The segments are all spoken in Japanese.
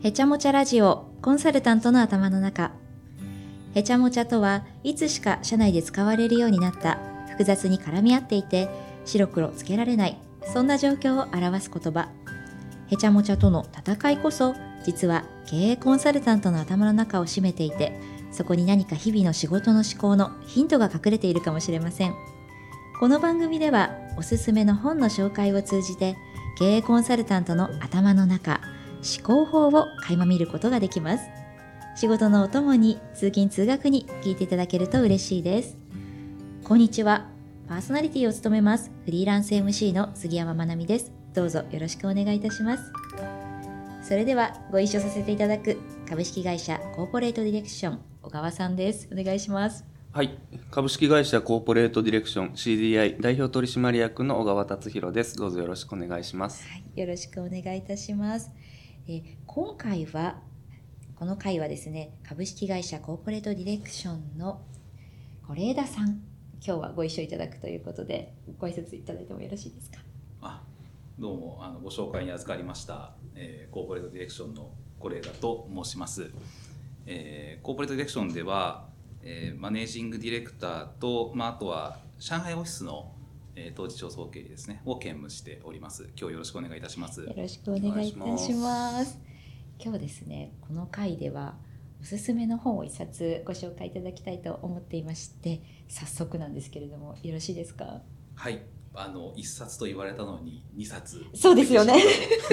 へちゃもちゃラジオコンサルタントの頭の中。へちゃもちゃとはいつしか社内で使われるようになった。複雑に絡み合っていて白黒つけられない。そんな状況を表す言葉。へちゃもちゃとの戦いこそ実は経営コンサルタントの頭の中を占めていてそこに何か日々の仕事の思考のヒントが隠れているかもしれません。この番組ではおすすめの本の紹介を通じて経営コンサルタントの頭の中思考法を垣間見ることができます仕事のお供に通勤通学に聞いていただけると嬉しいですこんにちはパーソナリティを務めますフリーランス MC の杉山まなみですどうぞよろしくお願いいたしますそれではご一緒させていただく株式会社コーポレートディレクション小川さんですお願いしますはい。株式会社コーポレートディレクション CDI 代表取締役の小川達弘です。どうぞよろしくお願いします。はい、よろしくお願いいたします。え今回はこの回はですね株式会社コーポレートディレクションの是枝さん今日はご一緒いただくということでご挨拶いただいてもよろしいですか？あどうもあのご紹介に預かりました、えーコーポレートディレクションの是枝と申します、えーコーポレートディレクションでは、えーマネージングディレクターと、まあ、あとは上海オフィスの、えー当時長総経理ですねを兼務しております。今日よろしくお願いいたします。よろしくお願いいたします。今日ですねこの回ではおすすめの本を一冊ご紹介いただきたいと思っていまして早速なんですけれどもよろしいですか？はい。あの1冊と言われたのに2冊。そうですよね。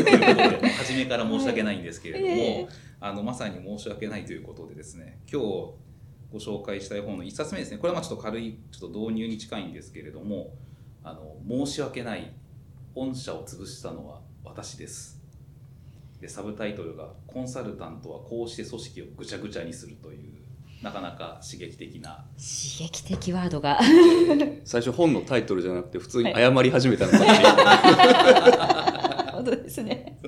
初めから申し訳ないんですけれども、ええ。あのまさに申し訳ないということでですね今日ご紹介したい本の1冊目ですね。これはまあちょっと軽いちょっと導入に近いんですけれども「あの申し訳ない御社を潰したのは私です」でサブタイトルが「コンサルタントはこうして組織をぐちゃぐちゃにする」というなかなか刺激的な。刺激的ワードが。最初本のタイトルじゃなくて普通に謝り始めたのかっていう、本当ですね。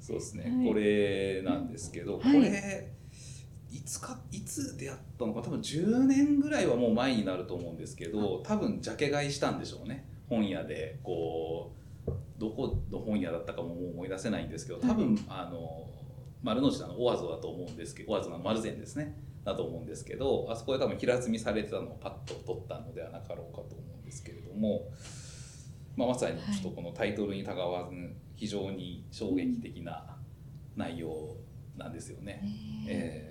そうですね、はい。これなんですけど、はい。これいつかいつ出会ったのか多分10年ぐらいはもう前になると思うんですけど多分ジャケ買いしたんでしょうね。本屋でこうどこの本屋だったかももう思い出せないんですけど多分、あの丸の内のオアゾだと思うんですけどオアゾの丸善ですね。だと思うんですけどあそこで多分平積みされてたのをパッと取ったのではなかろうかと思うんですけれども、まあ、まさにちょっとこのタイトルにたがわず非常に衝撃的な内容なんですよね。え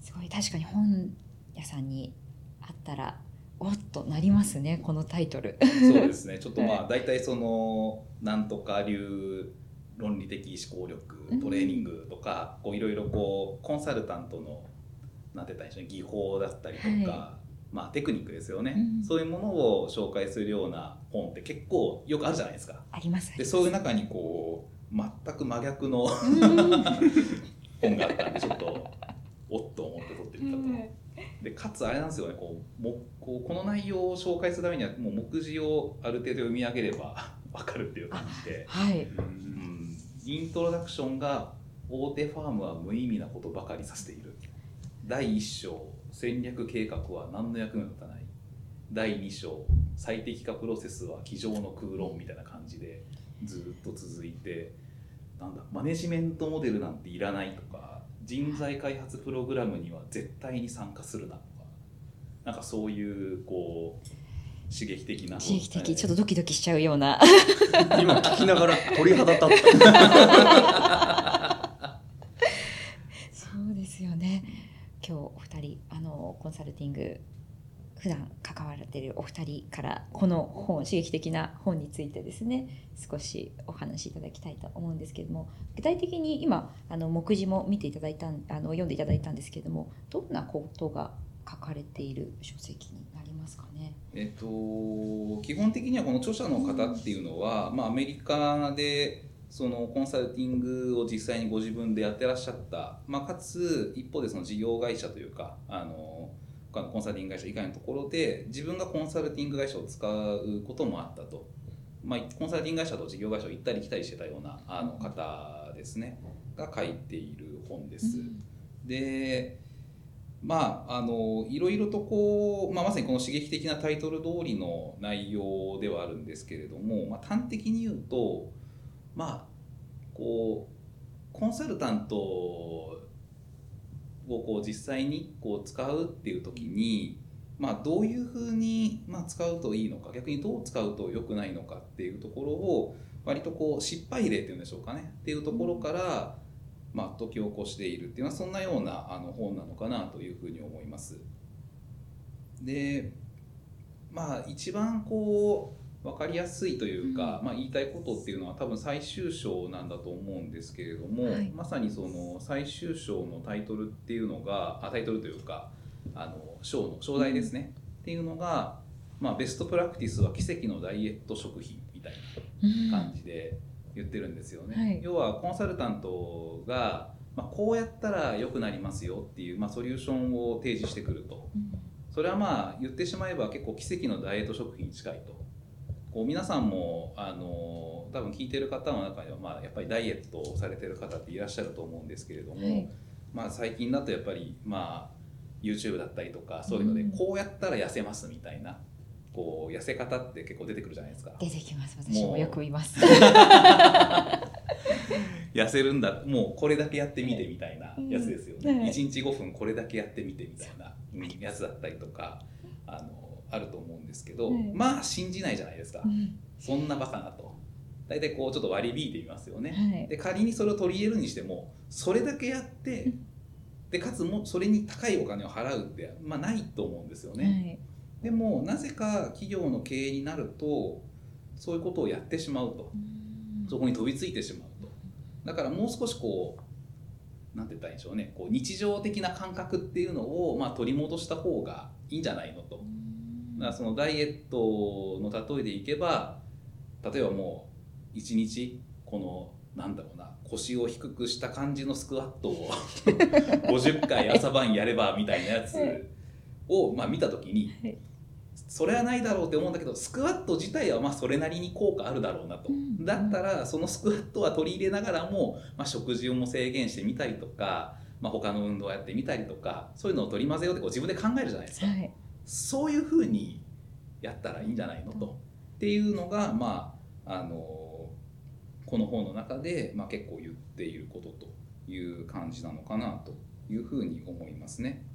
すごい。確かに本屋さんにあったらおっとなりますねこのタイトル。ーそうですね。ちょっとまはあ大体そのなんとか流論理的思考力トレーニングとかこういろいろこうコンサルタントのなんて言ったんでしょうね技法だったりとか、はまあテクニックですよね、うん。そういうものを紹介するような本って結構よくあるじゃないですか。あります。でそういう中にこう全く真逆のうん。本があったんでちょっとおっと思って撮ってみたと。でかつあれなんですよねこうもこうこの内容を紹介するためにはもう目次をある程度読み上げれば 分かるっていう感じで、はい。うん、イントロダクションが大手ファームは無意味なことばかりさせている。第1章戦略計画は何の役にも立たない。第2章最適化プロセスは机上の空論みたいな感じでずっと続いてなんだマネジメントモデルなんていらないとか人材開発プログラムには絶対に参加するなとかなんかそういうこう刺激的な刺激的ちょっとドキドキしちゃうような。今聞きながら鳥肌立った。そうですよね。今日お二人あのコンサルティング普段関われてるお二人からこの本刺激的な本についてですね少しお話しいただきたいと思うんですけれども具体的に今あの目次も見ていただいたあの読んでいただいたんですけれどもどんなことが書かれている書籍になりますかね？えっと、基本的にはこの著者の方っていうのは、まあ、アメリカでそのコンサルティングを実際にご自分でやってらっしゃった、まあ、かつ一方でその事業会社というかあの他のコンサルティング会社以外のところで自分がコンサルティング会社を使うこともあったと、まあ、コンサルティング会社と事業会社を行ったり来たりしてたようなあの方ですね。が書いている本です。でまああのいろいろとこう、まあ、まさにこの刺激的なタイトル通りの内容ではあるんですけれども、まあ、端的に言うとまあこうコンサルタントをこう実際にこう使うっていう時に、まあ、どういうふうにまあ使うといいのか逆にどう使うと良くないのかっていうところを割とこう失敗例っていうんでしょうかねっていうところから、まあ、解き起こしているっていうのはそんなようなあの本なのかなというふうに思います。でまあ一番こう分かりやすいというか、まあ、言いたいことっていうのは多分最終章なんだと思うんですけれども、はい。まさにその最終章のタイトルっていうのがあタイトルというかあの章の章題ですね、っていうのが、まあ、ベストプラクティスは奇跡のダイエット食品みたいな感じで言ってるんですよね。はい。要はコンサルタントが、まあ、こうやったら良くなりますよっていう、まあ、ソリューションを提示してくると。それはまあ言ってしまえば結構奇跡のダイエット食品に近いとこう皆さんもあの多分聞いてる方の中には、まあ、やっぱりダイエットをされてる方っていらっしゃると思うんですけれども、はい。まあ、最近だとやっぱり、まあ、YouTube だったりとかそういうので、うん。こうやったら痩せますみたいなこう痩せ方って結構出てくるじゃないですか。出てきます私もよく言います。痩せるんだもうこれだけやってみてみたいなやつですよね、うん。はい。1日5分これだけやってみてみたいなうんやつだったりとかあのあると思うんですけど、はいまあ信じないじゃないですか、うん。そんなバカなと。大体こうちょっと割り引いてみますよね、はい。で仮にそれを取り入れるにしてもそれだけやって、うん。でかつもそれに高いお金を払うって、まあ、ないと思うんですよね、でもなぜか企業の経営になるとそういうことをやってしまうと。そこに飛びついてしまうと。だからもう少しこうなんて言ったらいいんでしょうね。こう日常的な感覚っていうのを、まあ、取り戻した方がいいんじゃないのとだからそのダイエットの例えでいけば例えばもう一日このなんだろうな腰を低くした感じのスクワットを 50回朝晩やればみたいなやつを、まあ、見た時にはい。それはないだろうって思うんだけどスクワット自体はまあそれなりに効果あるだろうなと、うん。だったらそのスクワットは取り入れながらも、まあ、食事をも制限してみたりとか、まあ、他の運動をやってみたりとかそういうのを取り混ぜようってこう自分で考えるじゃないですか。はいそういうふうにやったらいいんじゃないの？と。っていうのが、まあ、あのこの本の中で、まあ、結構言っていることという感じなのかなというふうに思いますね。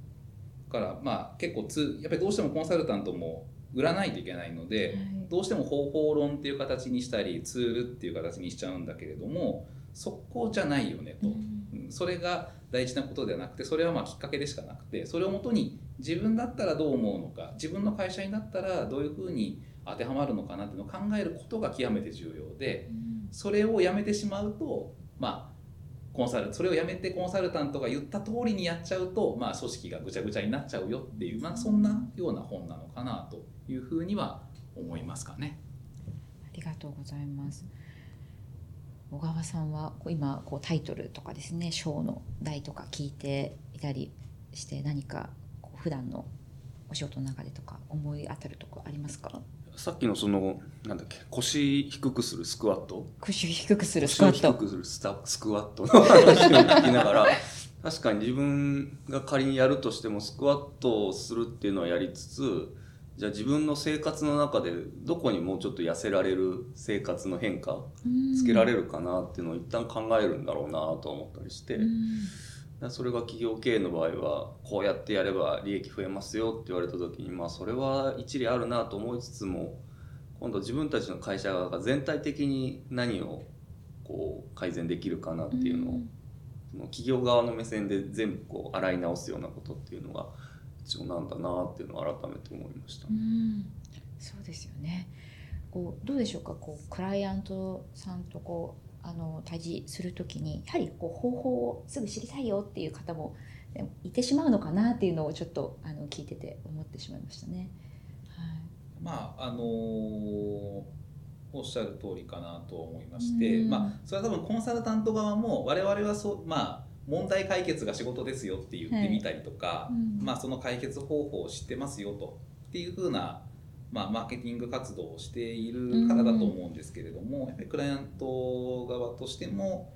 だからまあ結構つやっぱりどうしてもコンサルタントも売らないといけないので、どうしても方法論っていう形にしたりツールっていう形にしちゃうんだけれどもそこじゃないよねと。うんそれが大事なことではなくてそれはまあきっかけでしかなくてそれをもとに自分だったらどう思うのか自分の会社になったらどういうふうに当てはまるのかなっていうのを考えることが極めて重要でそれをやめてしまうとまあコンサルそれをやめてコンサルタントが言った通りにやっちゃうと、まあ、組織がぐちゃぐちゃになっちゃうよっていう、まあ、そんなような本なのかなというふうには思いますかね。ありがとうございます。小川さんは今こうタイトルとかですね章の題とか聞いていたりして何かこう普段のお仕事の中でとか思い当たるとこありますか？さっきのそのなんだっけ腰低くするスクワット？腰を低くするスクワット。腰を低くするスクワットの話を聞きながら確かに自分が仮にやるとしてもスクワットをするっていうのはやりつつじゃあ自分の生活の中でどこにもうちょっと痩せられる生活の変化つけられるかなっていうのを一旦考えるんだろうなと思ったりして、それが企業経営の場合はこうやってやれば利益増えますよって言われた時にまあそれは一理あるなと思いつつも今度自分たちの会社が全体的に何をこう改善できるかなっていうのを、その企業側の目線で全部こう洗い直すようなことっていうのが必要なんだなっていうのを改めて思いましたう。んそうですよね。こうどうでしょうか？こうクライアントさんとこうあの対峙するときにやはりこう方法をすぐ知りたいよっていう方もいてしまうのかなっていうのをちょっとあの聞いてて思ってしまいましたね。まああのーおっしゃる通りかなと思いまして、うんまあ、それは多分コンサルタント側も我々はそう、まあ、問題解決が仕事ですよって言ってみたりとか、うんまあ、その解決方法を知ってますよとっていうふうな、まあ、マーケティング活動をしているからだと思うんですけれども、やっぱりクライアント側としても、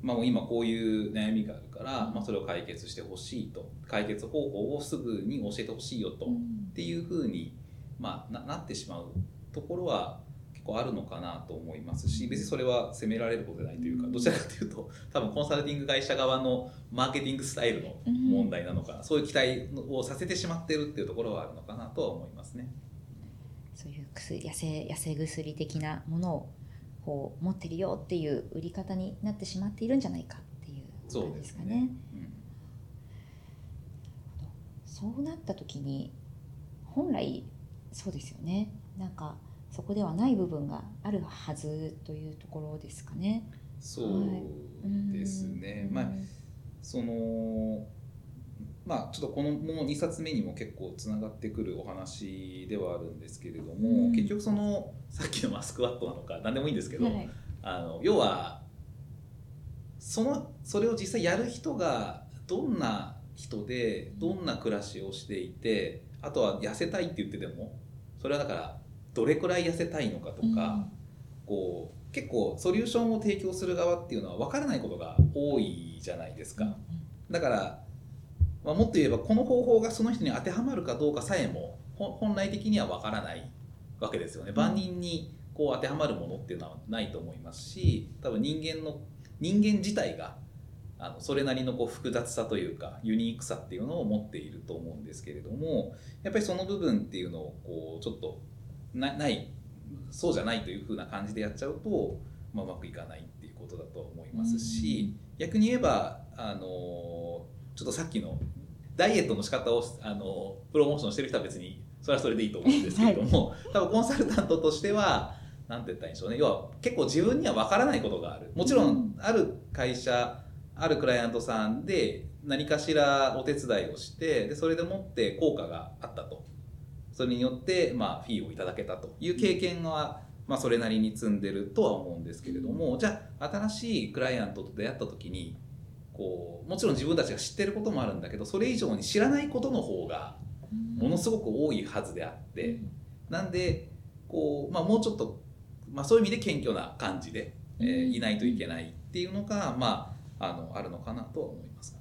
まあ、もう今こういう悩みがあるから、まあ、それを解決してほしいと。解決方法をすぐに教えてほしいよと。うん。っていうふうに、まあ、ななってしまうところは結こうあるのかなと思いますし別にそれは責められることじゃないというかどちらかというと多分コンサルティング会社側のマーケティングスタイルの問題なのか、そういう期待をさせてしまってるっていうところはあるのかなとは思いますね。そういう薬痩せ痩せ薬的なものをこう持ってるよっていう売り方になってしまっているんじゃないかっていうことですかね。そうなった時に本来そうですよね。なんかそこではない部分があるはずというところですかね。そうですね、はい、まあそのまあちょっとこのもう2冊目にも結構つながってくるお話ではあるんですけれども、うん、結局そのさっきのマスクワットなのか何でもいいんですけど、はい、あの要はそのそれを実際やる人がどんな人でどんな暮らしをしていてあとは痩せたいって言っててもそれはだからどれくらい痩せたいのかとか、うん、こう結構ソリューションを提供する側っていうのは分からないことが多いじゃないですか。だから、まあ、もっと言えばこの方法がその人に当てはまるかどうかさえも本来的には分からないわけですよね。万人にこう当てはまるものっていうのはないと思いますし多分人間の人間自体があのそれなりのこう複雑さというかユニークさっていうのを持っていると思うんですけれどもやっぱりその部分っていうのをこうちょっとないそうじゃないというふうな感じでやっちゃうと、まあ、うまくいかないっていうことだと思いますし、逆に言えばあのちょっとさっきのダイエットの仕方をあのプロモーションしてる人は別にそれはそれでいいと思うんですけれども、はい、多分コンサルタントとしては何て言ったらいいんでしょうね。要は結構自分には分からないことがある。もちろん。ある会社あるクライアントさんで何かしらお手伝いをしてでそれでもって効果があったとそれによって、まあ、フィーをいただけたという経験は、まあ、それなりに積んでるとは思うんですけれどもじゃあ新しいクライアントと出会った時にこうもちろん自分たちが知ってることもあるんだけどそれ以上に知らないことの方がものすごく多いはずであってなんでこう、まあ、もうちょっと、まあ、そういう意味で謙虚な感じで、えー、いないといけないっていうのが、まあ、あのあるのかなとは思います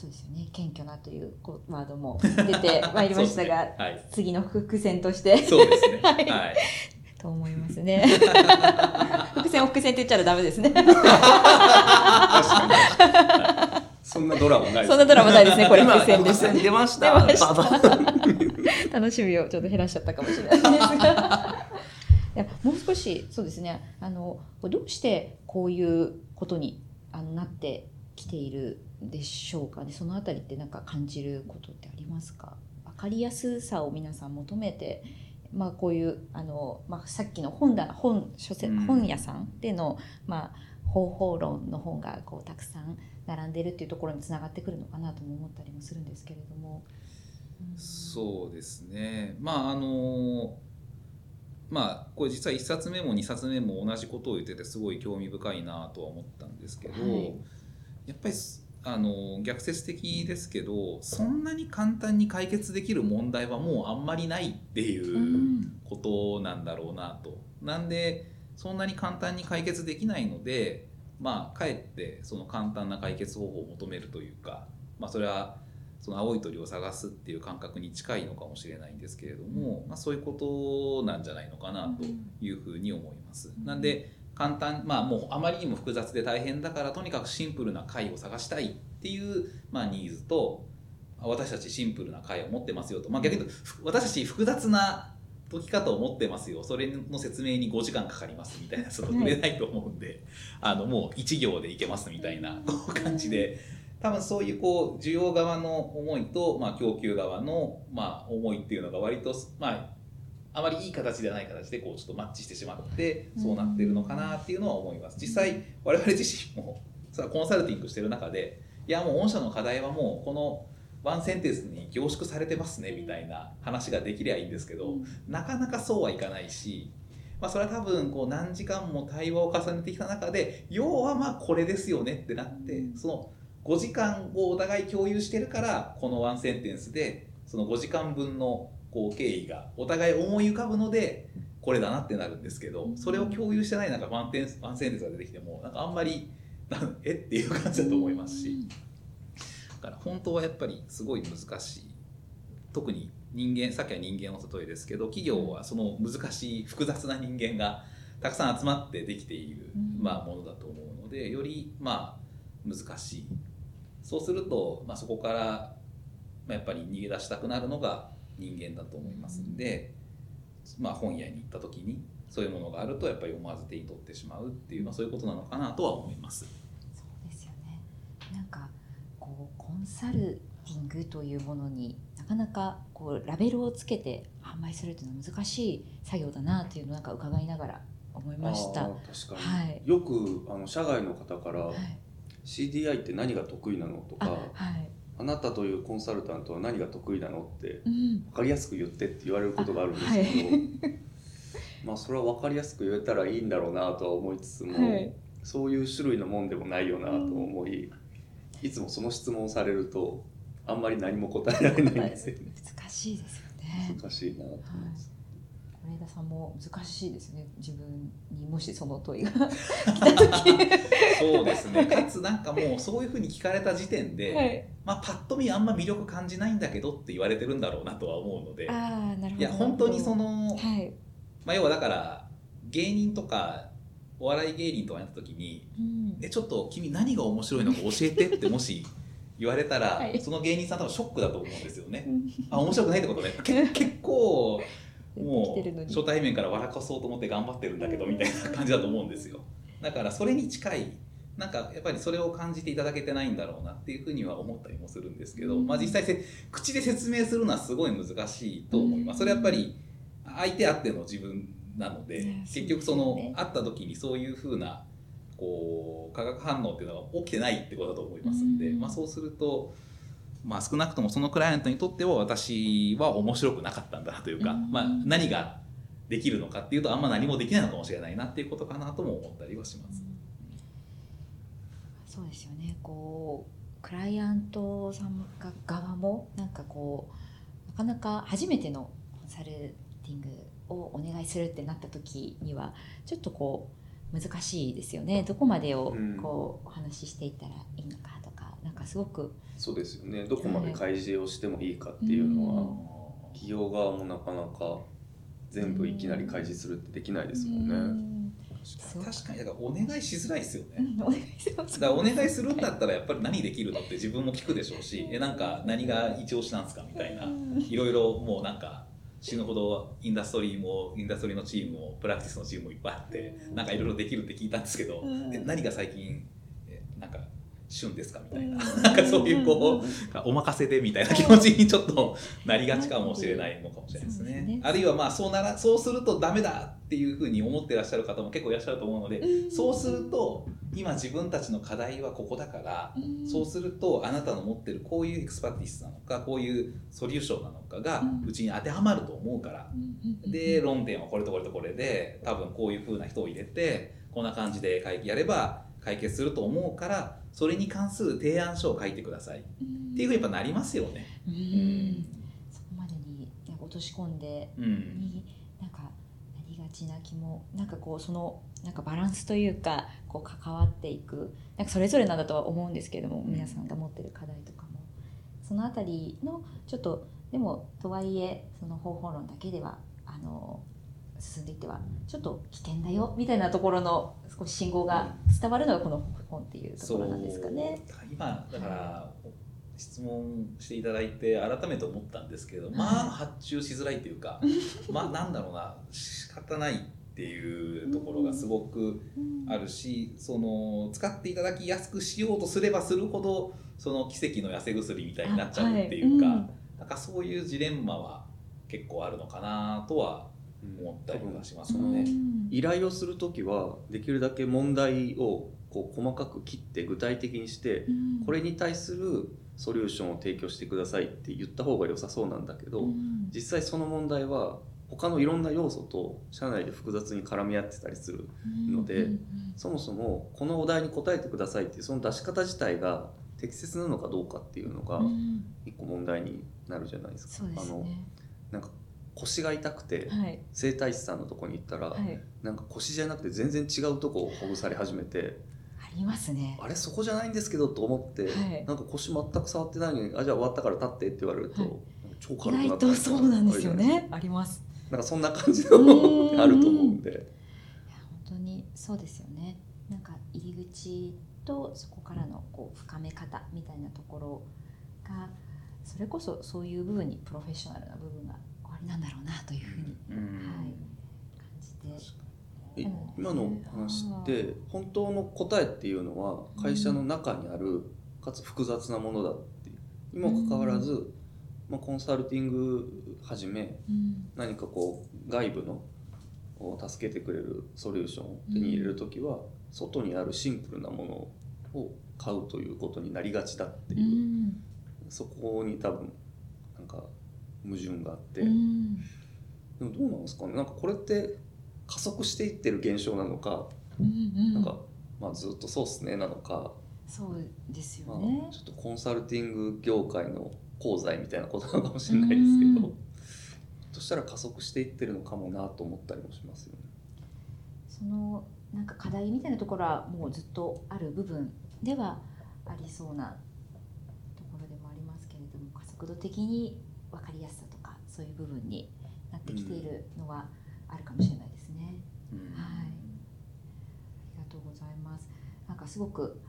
そうですよね。謙虚なというワードも出てまいりましたが、ね。はい、次の伏線として。そうですね、はい、はい、と思いますね。伏線を伏線って言っちゃダメですね。そんなドラマないそんなドラマないですねこれ。伏線です。出ました。楽しみをちょっと減らしちゃったかもしれないですが。いやもう少しそうですね。あのどうしてこういうことにあのなってきているでしょうかね。そのあたりって何か感じることってありますか？分かりやすさを皆さん求めてまあ、こういうあの、まあ、さっきの本だ本書籍、本屋さんでの、まあ、方法論の本がこうたくさん並んでるっていうところにつながってくるのかなとも思ったりもするんですけれども。うん、そうですね。まああのまあこれ実は1冊目も2冊目も同じことを言っててすごい興味深いなとは思ったんですけど、はい、やっぱりあの逆説的ですけどそんなに簡単に解決できる問題はもうあんまりないっていうことなんだろうなと。なんでそんなに簡単に解決できないのでまあかえってその簡単な解決方法を求めるというか、まあ、それはその青い鳥を探すっていう感覚に近いのかもしれないんですけれども、まあ、そういうことなんじゃないのかなというふうに思います。なんで簡単まあもうあまりにも複雑で大変だからとにかくシンプルな解を探したいっていう、まあ、ニーズと私たちシンプルな解を持ってますよと、まあ、逆に言うと私たち複雑な解き方を持ってますよ。それの説明に5時間かかりますみたいなちょっと売れないと思うんで、はい、あのもう1行でいけますみたいな感じで。多分そういうこう需要側の思いと、まあ、供給側の、まあ、思いっていうのが割と、まあ、あまりいい形ではない形でこうちょっとマッチしてしまってそうなってるのかなっていうのは思います。実際我々自身もコンサルティングしてる中でいやもう御社の課題はもうこのワンセンテンスに凝縮されてますねみたいな話ができりゃいいんですけどなかなかそうはいかないしまあ、それは多分こう何時間も対話を重ねてきた中で要はまあこれですよねってなってその5時間をお互い共有してるからこのワンセンテンスでその5時間分のこう経緯がお互い思い浮かぶのでこれだなってなるんですけどそれを共有してないなんかワンテンワンセンテンスが出てきてもなんかあんまり えっていう感じだと思いますし。だから本当はやっぱりすごい難しい。特に人間さっきは人間の例えですけど企業はその難しい複雑な人間がたくさん集まってできている、うん。まあ、ものだと思うのでよりまあ難しい。そうすると、まあ、そこから、まあ、やっぱり逃げ出したくなるのが人間だと思いますんで、まあ、本屋に行った時にそういうものがあるとやっぱり思わず手に取ってしまうっていう、まあ、そういうことなのかなとは思います。そうですよね。なんかこうコンサルティングというものになかなかこうラベルをつけて販売するというのは難しい作業だなというのをなんか伺いながら思いました。確かに、はい。よくあの社外の方から、い、CDI って何が得意なのとあかはい、あなたというコンサルタントは何が得意なのってうん、分かりやすく言ってって言われることがあるんですけど、まあそれは分かりやすく言えたらいいんだろうなとは思いつつも、はい。そういう種類のもんでもないよなと思い、いつもその質問をされるとあんまり何も答えられないんですよね。難しいですよね。難しいなと思います、是枝さんも難しいですね。自分にもしその問いが来た時。そうですね かつなんかもうそういうふうに聞かれた時点で、はい。まあ、パッと見あんま魅力感じないんだけどって言われてるんだろうなとは思うのでああ、なるほど。いや本当にその、はい。まあ、要はだから芸人とかお笑い芸人とかやった時にうん「えちょっと君何が面白いのか教えて」ってもし言われたら、はいその芸人さん多分ショックだと思うんですよね。うんあ面白くないってことねけ結構 てるのにう。初対面から笑かそうと思って頑張ってるんだけどみたいな感じだと思うんですよ。だからそれに近いなんかやっぱりそれを感じていただけてないんだろうなっていうふうには思ったりもするんですけど、うん。まあ、実際せ口で説明するのはすごい難しいと思います。それはやっぱり相手あっての自分なのでね結局その会った時にそういうふうなこう化学反応っていうのが起きてないってことだと思いますんで、うん。まあ、そうするとまあ、少なくともそのクライアントにとっては私は面白くなかったんだなというか、うん。まあ、何ができるのかっていうとあんま何もできないのかもしれないなっていうことかなとも思ったりはします。そうですよね。こうクライアントさんが側もなんかこうなかなか初めてのコンサルティングをお願いするってなった時にはちょっとこう難しいですよね。どこまでをうん。こうお話ししていったらいいのかと。かなんかすごくそうですよね。どこまで開示をしてもいいかっていうのは、企業側もなかなか全部いきなり開示するってできないですもんね。うん。確かに。だからお願いしづらいですよね。うんお願いします。だからお願いするんだったらやっぱり何できるのって自分も聞くでしょうしえなんか何が一押しなんですかみたいな。うん。いろいろもうなんか死ぬほどインダストリーもインダストリーのチームもプラクティスのチームもいっぱいあってなんかいろいろできるって聞いたんですけど、うん。え何が最近旬ですかみたいな、うん。なんかそういうこうお任せでみたいな気持ちにちょっとなりがちかもしれないのかもしれないですね。あるいはまあそうならそうするとダメだっていうふうに思ってらっしゃる方も結構いらっしゃると思うので、うん。そうすると今自分たちの課題はここだから、うん。そうするとあなたの持ってるこういうエクスパティスなのかこういうソリューションなのかがうちに当てはまると思うから、うんで論点はこれとこれとこれで多分こういう風な人を入れてこんな感じで会やれば解決すると思うからそれに関する提案書を書いてください。っうん。ていうふうにやっぱなりますよね。うん。そこまでに落とし込んでうん。になんかなりがちな気もなんかこうそのなんかバランスというかこう関わっていくなんかそれぞれなんだとは思うんですけれども、うん。皆さんが持ってる課題とかも。そのあたりのちょっとでもとはいえその方法論だけではあの進んでいってはちょっと危険だよみたいなところの少し信号が伝わるのがこの本っていうところなんですかね。今だから質問していただいて改めて思ったんですけど、はい。まあ発注しづらいというか まあなんだろうな仕方ないっていうところがすごくあるしその使っていただきやすくしようとすればするほどその奇跡の痩せ薬みたいになっちゃうっていうか、あはい。うん。なんかそういうジレンマは結構あるのかなとは思ったりはしますよね。依頼をする時はできるだけ問題をこう細かく切って具体的にしてうんこれに対するソリューションを提供してくださいって言った方が良さそうなんだけど、うん実際その問題は他のいろんな要素と社内で複雑に絡み合ってたりするのでうんそもそもこのお題に答えてくださいっていうその出し方自体が適切なのかどうかっていうのがうん一個問題になるじゃないですか。あのね。なんか腰が痛くてはい。整体師さんのとこに行ったら、はい。なんか腰じゃなくて全然違うとこをほぐされ始めてありますね。あれそこじゃないんですけどと思って、はい。なんか腰全く触ってないのにあじゃあ終わったから立ってって言われると、はい。超意軽くなった外とそうなんですよね。あります。なんかそんな感じうんのあると思うんで。いや本当にそうですよね。なんか入り口とそこからのこう深め方みたいなところがそれこそそういう部分にプロフェッショナルな部分がなんだろうなというふうに、うん。はい、感じて。今の話って本当の答えっていうのは会社の中にあるかつ複雑なものだっていう。にもかかわらず、まあ、コンサルティングはじめうん。何かこう外部のを助けてくれるソリューションを手に入れる時は外にあるシンプルなものを買うということになりがちだってう。いう、ん。そこに多分なんか矛盾があって、うん。でもどうなんですかね。なんかこれって加速していってる現象なのか、うんうん。なんか、まあ、ずっとそうっすねなのか、そうですまあよね、ちょっとコンサルティング業界の功罪みたいなことなのかもしれないですけど、うん。そしたら加速していってるのかもなと思ったりもしますよね。そのなんか課題みたいなところはもうずっとある部分ではありそうなところでもありますけれども加速度的に分かりやすさとかそういう部分になってきているのはあるかもしれないですね。うんはいありがとうございます。なんかすごく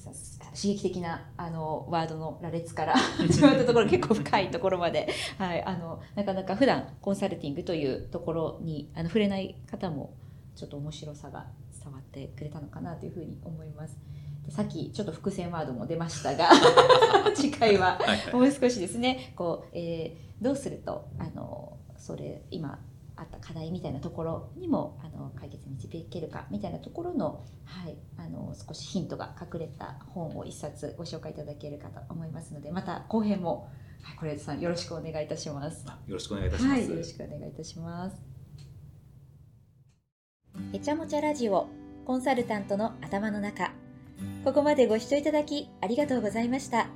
さ刺激的なあのワードの羅列から 始まったところ結構深いところまで、はい、あのなかなか普段コンサルティングというところにあの触れない方もちょっと面白さが伝わってくれたのかなというふうに思います。でさっきちょっと伏線ワードも出ましたが 次回はもう少しですねこう、えーどうするとあのそれ今あった課題みたいなところにもあの解決に導けるかみたいなところの,、はい、あの少しヒントが隠れた本を一冊ご紹介いただけるかと思いますのでまた後編も、はい、是枝さんよろしくお願いいたします。あよろしくお願いいたします。はい、よろしくお願いいたします。へちゃもちゃラジオコンサルタントの頭の中。ここまでご視聴いただきありがとうございました。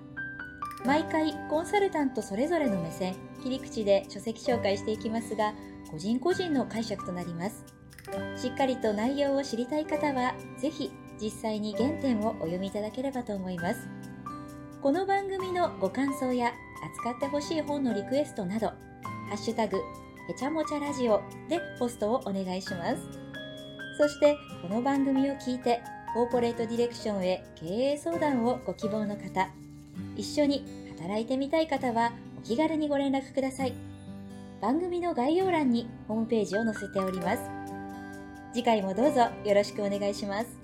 毎回コンサルタントそれぞれの目線、切り口で書籍紹介していきますが、個人個人の解釈となります。しっかりと内容を知りたい方は、ぜひ実際に原点をお読みいただければと思います。この番組のご感想や扱ってほしい本のリクエストなど、ハッシュタグ、へちゃもちゃラジオでポストをお願いします。そして、この番組を聞いて、コーポレートディレクションへ経営相談をご希望の方、一緒に働いてみたい方は、お気軽にご連絡ください。番組の概要欄にホームページを載せております。次回もどうぞよろしくお願いします。